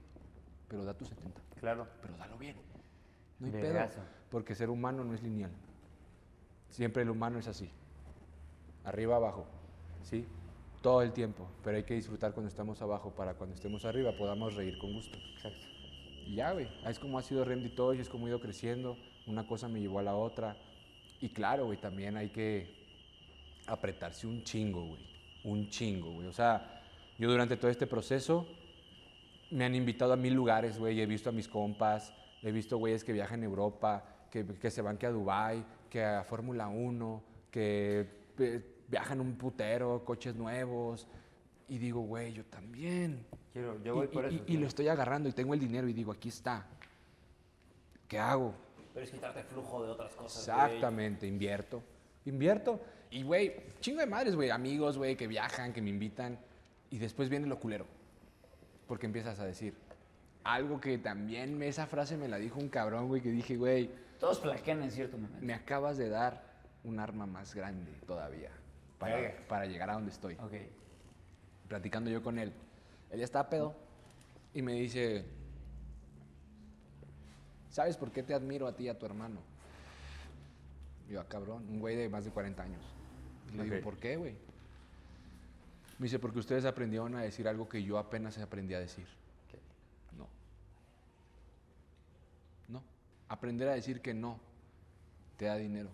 pero da tu 70. Claro. Pero dalo bien. No hay Vergazo. pedo. Porque ser humano no es lineal. Siempre el humano es así. Arriba, abajo. ¿Sí? Todo el tiempo. Pero hay que disfrutar cuando estamos abajo para cuando estemos arriba podamos reír con gusto. Exacto. Y ya, güey. Es como ha sido Remedy Toys, es como he ido creciendo. Una cosa me llevó a la otra. Y claro, güey, también hay que apretarse un chingo, güey. Un chingo, güey. O sea, yo durante todo este proceso me han invitado a mil lugares, güey. He visto a mis compas, he visto güeyes que viajan a Europa, que, que se van que a Dubai, que a Fórmula 1, que eh, viajan un putero, coches nuevos. Y digo, güey, yo también. Quiero, yo voy Y- por y- eso. y, lo estoy agarrando y tengo el dinero y digo, aquí está. ¿Qué hago? Pero es quitarte flujo de otras cosas. Exactamente, invierto. Invierto. Y, güey, chingo de madres, güey. Amigos, güey, que viajan, que me invitan. Y después viene lo culero. Porque empiezas a decir algo que también esa frase me la dijo un cabrón, güey, que dije, güey, Todos flaquean en cierto momento. me acabas de dar un arma más grande todavía para, para llegar a donde estoy Ok. platicando yo con él. Él ya está pedo y me dice, ¿sabes por qué te admiro a ti y a tu hermano? Y yo, ah, cabrón, un güey de más de 40 años. Y le digo. ¿por qué, güey? Me dice, porque ustedes aprendieron a decir algo que yo apenas aprendí a decir. No. No. Aprender a decir que no te da dinero.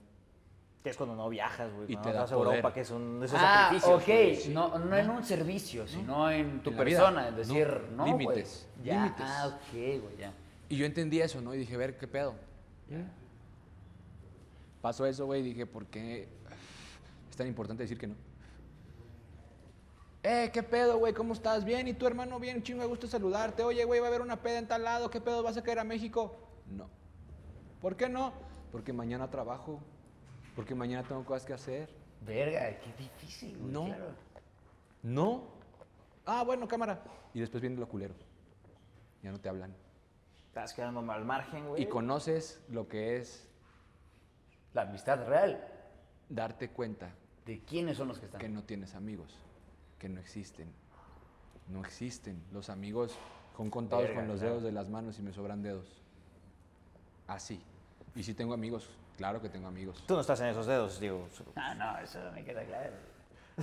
Que es cuando no viajas, güey. Y cuando te no vas a Europa, que son esos Ah, sacrificios. ok. No, no en un servicio, sino en tu En persona. Es No. decir, no. Límites, Ya. límites. Ah, ok, güey, ya. Y yo entendí eso, ¿no? Y dije, ver, ¿qué pedo? Pasó eso, güey, y dije, ¿por qué es tan importante decir que no? Eh, ¿qué pedo, güey? ¿Cómo estás? Bien, ¿y tu hermano bien? Chingo de gusto saludarte. Oye, güey, va a haber una peda en tal lado. ¿Qué pedo? ¿Vas a caer a México? No. ¿Por qué no? Porque mañana trabajo. Porque mañana tengo cosas que hacer. Verga, qué difícil, güey. No. claro. No. Ah, bueno, cámara. Y después viene lo culero. Ya no te hablan. Estás quedando al margen, güey. Y conoces lo que es La amistad real. darte cuenta ¿De quiénes son los que están? que no tienes amigos, que no existen. No existen. Los amigos son contados Verga, con los claro. dedos de las manos y me sobran dedos. Así. Y si tengo amigos, claro que tengo amigos. Tú no estás en esos dedos, digo. Ah, no, eso me queda claro. <laughs>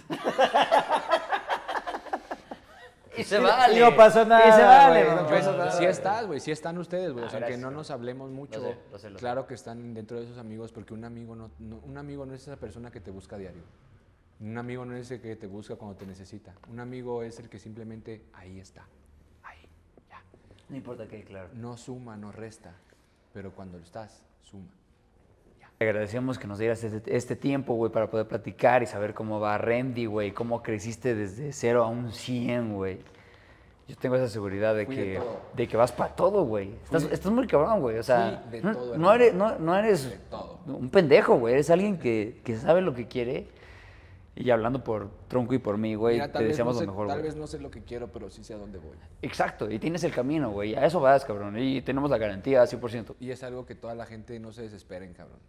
y se vale. y no pasó nada, Y se vale, güey, no pasó nada. Sí estás, güey, sí están ustedes, güey. Ah, o sea, que gracias, no güey. nos hablemos mucho. Lo sé, lo sé, lo sé. claro que están dentro de esos amigos, porque un amigo no, no- un amigo no es esa persona que te busca a diario. Un amigo no es el que te busca cuando te necesita. Un amigo es el que simplemente ahí está. Ahí, ya. No importa qué, claro. No suma, no resta. Pero cuando estás, suma. Te agradecemos que nos dieras este, este tiempo, güey, para poder platicar y saber cómo va Randy, güey, cómo creciste desde cero a un 100, güey. Yo tengo esa seguridad de Fui que, de que vas para todo, güey. Estás, estás muy cabrón, güey. O sea, de no, todo, no eres, no, no eres De todo. un pendejo, güey. Eres alguien que, que sabe lo que quiere. Y hablando por Tronco y por mí, güey, Mira, te deseamos no sé- lo mejor, Tal güey. vez no sé lo que quiero, pero sí sé a dónde voy. Exacto, y tienes el camino, güey. A eso vas, cabrón. Y tenemos la garantía, 100%. Y es algo que toda la gente no se desesperen, cabrón.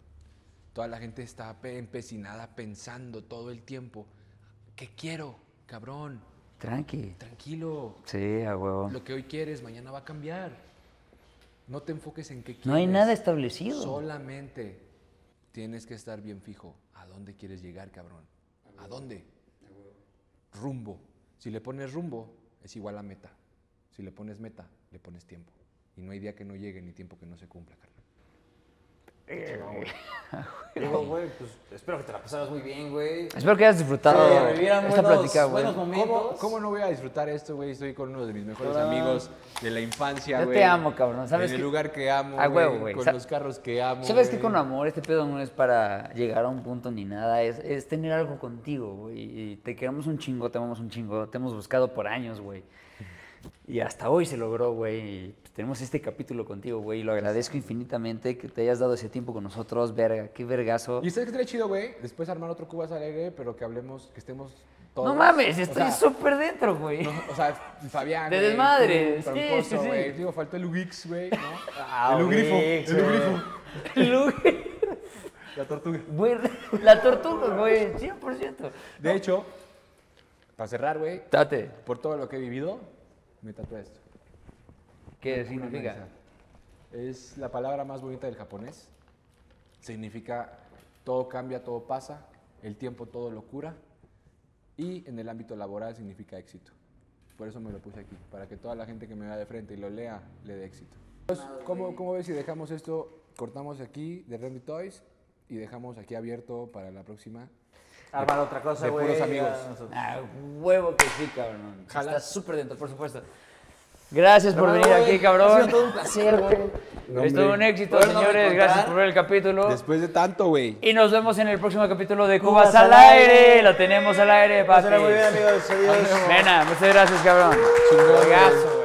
toda la gente está pe- empecinada pensando todo el tiempo, ¿qué quiero, cabrón? Tranqui. Tranquilo. Sí, a huevo. Lo que hoy quieres, mañana va a cambiar. No te enfoques en qué quieres. No hay nada establecido. Solamente tienes que estar bien fijo. ¿A dónde quieres llegar, cabrón? ¿A dónde? Rumbo. Si le pones rumbo, es igual a meta. Si le pones meta, le pones tiempo. Y no hay día que no llegue ni tiempo que no se cumpla, carnal. Digo, güey, pues espero que te la pasaras muy bien, güey. Espero que hayas disfrutado esta buenos- plática, güey. buenos momentos. ¿Cómo, cómo no voy a disfrutar esto, güey? Estoy con uno de mis mejores amigos de la infancia, Yo güey. te amo, cabrón, ¿sabes En el qué? lugar que amo, A güey, huevo, güey. Con Sa- los carros que amo, ¿Sabes qué güey. con amor? Este pedo no es para llegar a un punto ni nada, es, es tener algo contigo, güey. Y te queremos un chingo, te amamos un chingo, te hemos buscado por años, güey. Y hasta hoy se logró, güey. pues, tenemos este capítulo contigo, güey. Y lo agradezco infinitamente que te hayas dado ese tiempo con nosotros, verga, qué vergazo. ¿Y ustedes qué estaría chido, güey? Después armar otro Cubas Alegre, pero que hablemos, que estemos todos. No mames, O estoy sea, súper dentro, güey. no, o sea, Fabián. De güey, desmadre, tú, sí, sí. Digo, faltó el Ugix, güey, ¿no? Ah, el Ugrifo. El. Ugrifo. Güey, La tortuga. güey, la tortuga, güey, 100%. De hecho, para cerrar, güey, Date, por todo lo que he vivido, me tatué esto. ¿qué significa? Es la palabra más bonita del japonés. Significa todo cambia, todo pasa, el tiempo todo lo cura. Y en el ámbito laboral significa éxito. Por eso me lo puse aquí, para que toda la gente que me vea de frente y lo lea le dé éxito. Entonces, ¿cómo, ¿Cómo ves si dejamos esto, cortamos aquí de Randy Toys y dejamos aquí abierto para la próxima? Armar otra cosa, de güey. puros amigos. Ah, huevo que sí, cabrón. Jala. Estás súper dentro, por supuesto. Gracias por venir aquí, cabrón. Ha sido todo un placer, güey. Es todo un éxito, señores. Gracias por ver el capítulo. Después de tanto, güey. Y nos vemos en el próximo capítulo de Cubas Cubas al aire. aire. Lo tenemos al aire, papi. Muy bien, amigos. Adiós. Nena, muchas gracias, cabrón. Chingón, güey. Juegazo,